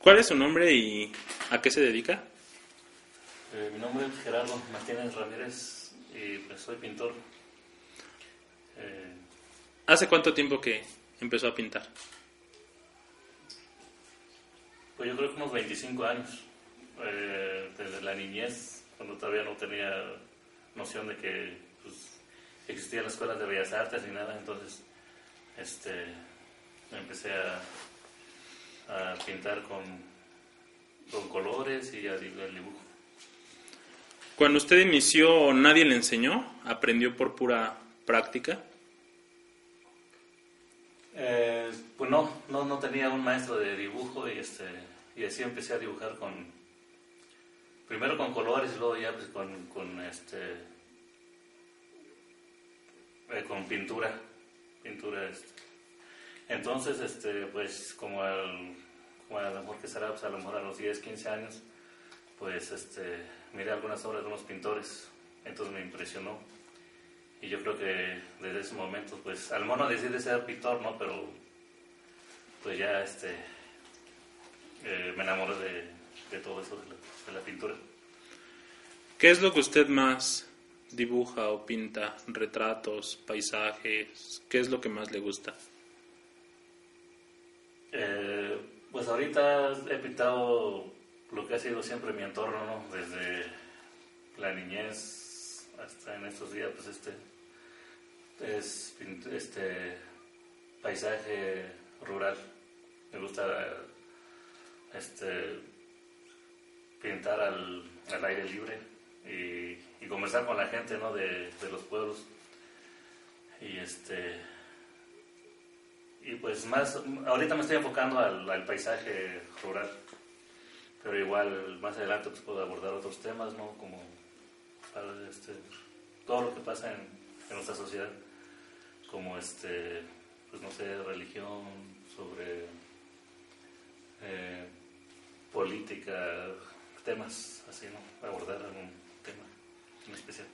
¿Cuál es su nombre y a qué se dedica? Eh, mi nombre es Gerardo Martínez Ramírez y pues soy pintor. Eh, ¿Hace cuánto tiempo que empezó a pintar? pues yo creo que unos 25 años, eh, desde la niñez, cuando todavía no tenía noción de que pues, existían las escuelas de bellas artes ni nada, entonces este, empecé a, a pintar con, con colores y a di- el dibujo. Cuando usted inició, ¿nadie le enseñó? ¿Aprendió por pura práctica? Eh, pues no, no, no tenía un maestro de dibujo y, este, y así empecé a dibujar con, primero con colores y luego ya pues con, con, este, eh, con pintura, pintura este. Entonces, este, pues como, al, como a lo mejor que será, pues a lo mejor a los 10, 15 años, pues este, miré algunas obras de unos pintores, entonces me impresionó. Y yo creo que desde ese momento, pues, al mono decide ser pintor, ¿no? Pero, pues ya, este, eh, me enamoré de, de todo eso, de de la pintura. ¿Qué es lo que usted más dibuja o pinta? ¿Retratos, paisajes? ¿Qué es lo que más le gusta? Eh, pues ahorita he pintado lo que ha sido siempre mi entorno, ¿no? Desde la niñez hasta en estos días, pues este es este paisaje rural. Me gusta este pintar al, al aire libre y, y conversar con la gente, ¿no? De, de los pueblos. Y este y pues más, ahorita me estoy enfocando al, paisaje rural, pero igual más adelante pues puedo abordar otros temas, ¿no? Como este, todo lo que pasa en, en nuestra sociedad, como este, pues no sé, religión, sobre eh, política, temas así, ¿no? Abordar algún tema en especial.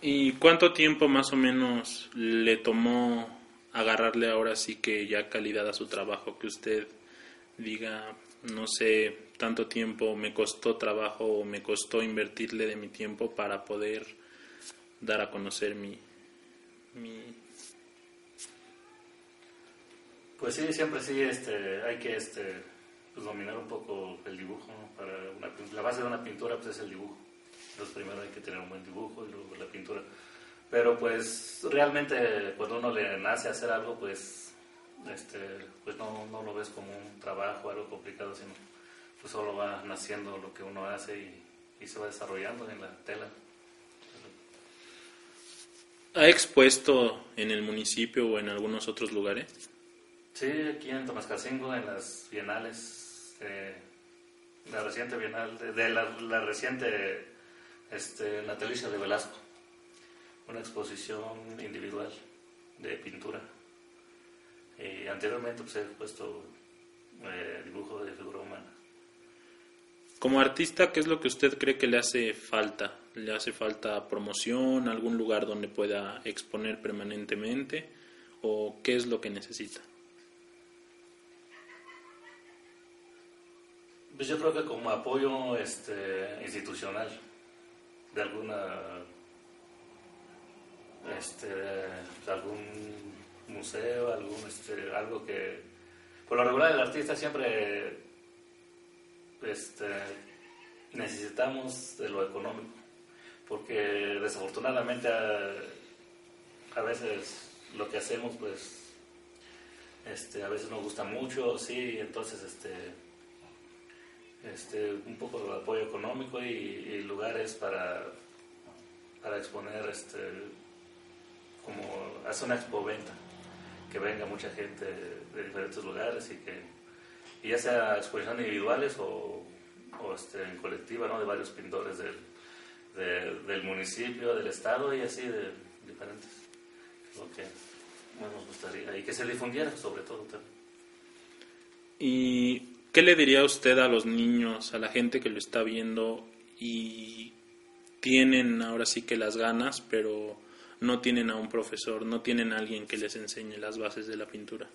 ¿Y cuánto tiempo más o menos le tomó agarrarle ahora sí que ya calidad a su trabajo? Que usted diga, no sé, tanto tiempo me costó trabajo o me costó invertirle de mi tiempo para poder dar a conocer mi... mi... Pues sí, siempre sí, este, hay que este, pues, dominar un poco el dibujo. Para una, la base de una pintura pues, es el dibujo. Entonces primero hay que tener un buen dibujo y luego la pintura. Pero pues realmente cuando uno le nace hacer algo, pues, este, pues no, no lo ves como un trabajo, algo complicado, sino pues solo va naciendo lo que uno hace y, y se va desarrollando en la tela. ¿Ha expuesto en el municipio o en algunos otros lugares? Sí, aquí en Tomascacingo, en las bienales, eh, la reciente bienal, de, de la, la reciente este, natalicia de Velasco, una exposición individual de pintura. Y anteriormente pues, he puesto eh, dibujo de figura humana. Como artista, ¿qué es lo que usted cree que le hace falta? ¿Le hace falta promoción, algún lugar donde pueda exponer permanentemente? ¿O qué es lo que necesita? Pues yo creo que como apoyo este, institucional de alguna, este, de algún museo, algún, este, algo que, por lo regular el artista siempre este, necesitamos de lo económico, porque desafortunadamente a, a veces lo que hacemos pues este, a veces nos gusta mucho, sí, entonces este, este, un poco de apoyo económico y, y lugares para, para exponer, este, como hace una expoventa, que venga mucha gente de diferentes lugares y que y ya sea exposiciones individuales o, o, este, en colectiva, ¿no? de varios pintores del, de- del municipio, del estado y así de diferentes. Lo que más nos gustaría y que se difundiera sobre todo también. ¿Y qué le diría usted a los niños, a la gente que lo está viendo y tienen ahora sí que las ganas, pero no tienen a un profesor, no tienen a alguien que les enseñe las bases de la pintura?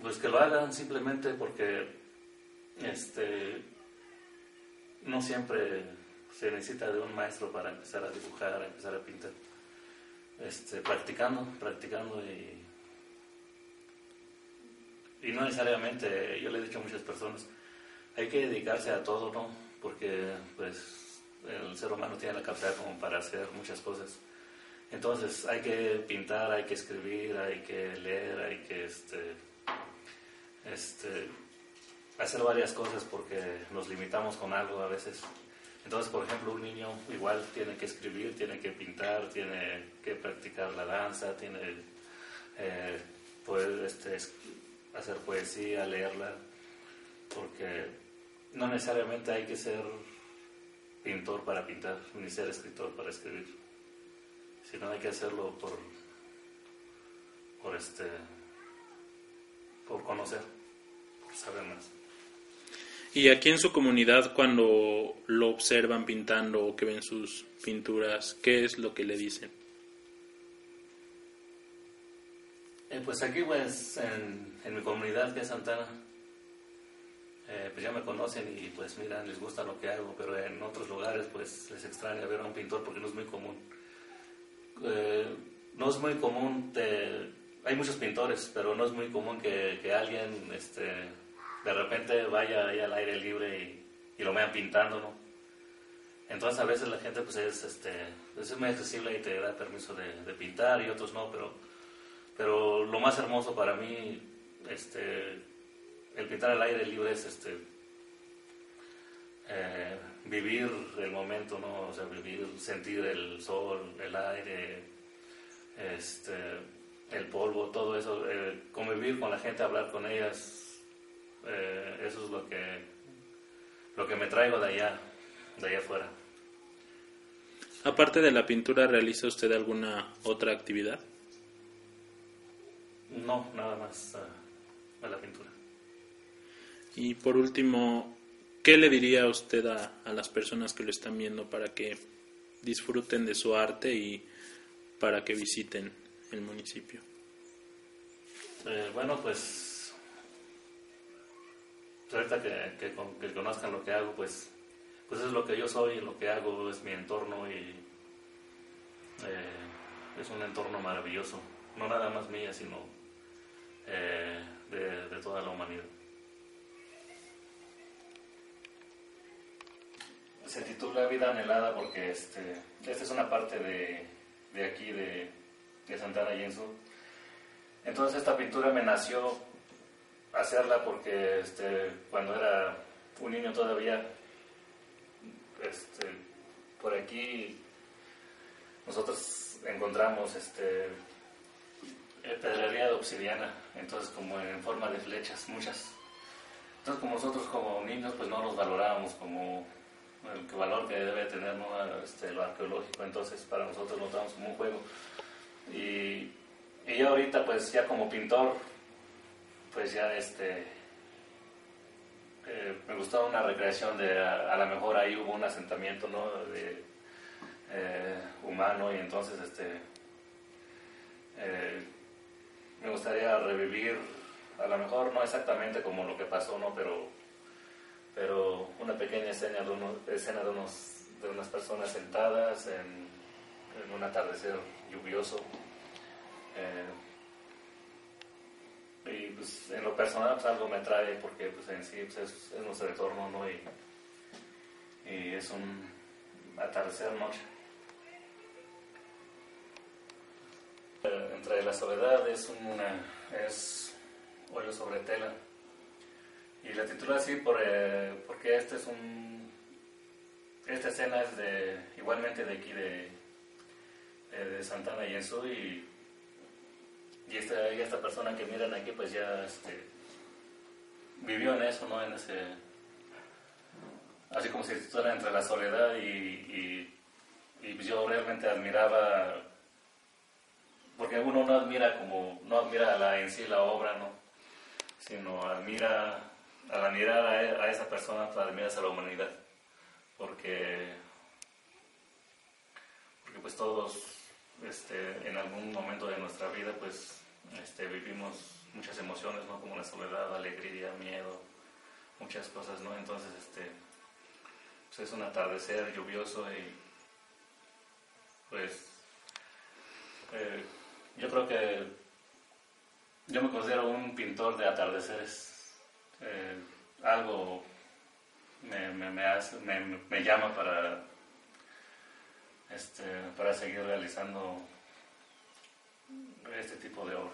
Pues que lo hagan simplemente porque este, no siempre se necesita de un maestro para empezar a dibujar, a empezar a pintar. Este, practicando, practicando y, y no necesariamente, yo le he dicho a muchas personas, hay que dedicarse a todo, ¿no? Porque pues el ser humano tiene la capacidad como para hacer muchas cosas. Entonces hay que pintar, hay que escribir, hay que leer, hay que este, este, hacer varias cosas porque nos limitamos con algo a veces. Entonces, por ejemplo, un niño igual tiene que escribir, tiene que pintar, tiene que practicar la danza, tiene eh, poder este, hacer poesía, leerla, porque no necesariamente hay que ser pintor para pintar, ni ser escritor para escribir, sino hay que hacerlo por, por este, por conocer, por saber más. Y aquí en su comunidad, cuando lo observan pintando o que ven sus pinturas, ¿qué es lo que le dicen? Eh, pues aquí, pues, en, en, mi comunidad, que es Santana, eh, pues ya me conocen y pues miran, les gusta lo que hago, pero en otros lugares, pues les extraña ver a un pintor porque no es muy común. Eh, no es muy común, hay muchos pintores, pero no es muy común que, alguien este, de repente vaya ahí al aire libre y, lo vean pintando, ¿no? Entonces a veces la gente pues es, este, es muy accesible y te da permiso de, pintar y otros no, pero, pero lo más hermoso para mí, este, el pintar al aire libre es este, eh, vivir el momento, ¿no? O sea, vivir, sentir el sol, el aire, este, el polvo, todo eso, eh, convivir con la gente, hablar con ellas, eh, eso es lo que, lo que me traigo de allá, de allá afuera. Aparte de la pintura, ¿realiza usted alguna otra actividad? No, nada más a la pintura. Y por último, ¿qué le diría usted a, a, las personas que lo están viendo para que disfruten de su arte y para que visiten el municipio? Eh, bueno, pues ahorita que, que, conozcan lo que hago, pues, pues es lo que yo soy, lo que hago es mi entorno y eh, es un entorno maravilloso, no nada más mía, sino eh, de, toda la humanidad. Se titula Vida Anhelada porque este, esta es una parte de, de aquí, de, de Santana Yensu. Entonces esta pintura me nació hacerla porque este, cuando era un niño todavía, este, por aquí nosotros encontramos este, eh, pedrería de obsidiana, entonces como en forma de flechas, muchas. Entonces como nosotros como niños pues no nos valorábamos como el valor que debe tener este, lo arqueológico, entonces para nosotros lo damos como un juego. Y, y ya ahorita pues ya como pintor pues ya este eh, me gustaba una recreación de a, lo mejor ahí hubo un asentamiento ¿no? eh, humano y entonces este eh, me gustaría revivir a lo mejor no exactamente como lo que pasó no pero pero una pequeña escena de, unos de unas personas sentadas en, un atardecer lluvioso y pues en lo personal pues algo me trae porque pues en sí pues, es, nuestro entorno, ¿no? Y, y, es un atardecer noche. Entre la soledad es una es óleo sobre tela y la titula así por, eh, porque este es un esta escena es de igualmente de aquí de, eh, de Santana y eso y y esta, esta persona que miran aquí, pues ya este, vivió en eso, ¿no? En ese. Así como si estuviera entre la soledad y, y, pues yo realmente admiraba. Porque uno no admira como. No admira la, en sí la obra, ¿no? Sino admira. Al admirar a, a esa persona, admiras a la humanidad. Porque. Porque pues todos. Este, en algún momento de nuestra vida, pues este, vivimos muchas emociones, ¿no? Como la soledad, alegría, miedo, muchas cosas, ¿no? Entonces, este, pues es un atardecer lluvioso y pues eh, yo creo que yo me considero un pintor de atardeceres. Eh, algo me, me, me, hace, me, llama para, este, para seguir realizando este tipo de obra.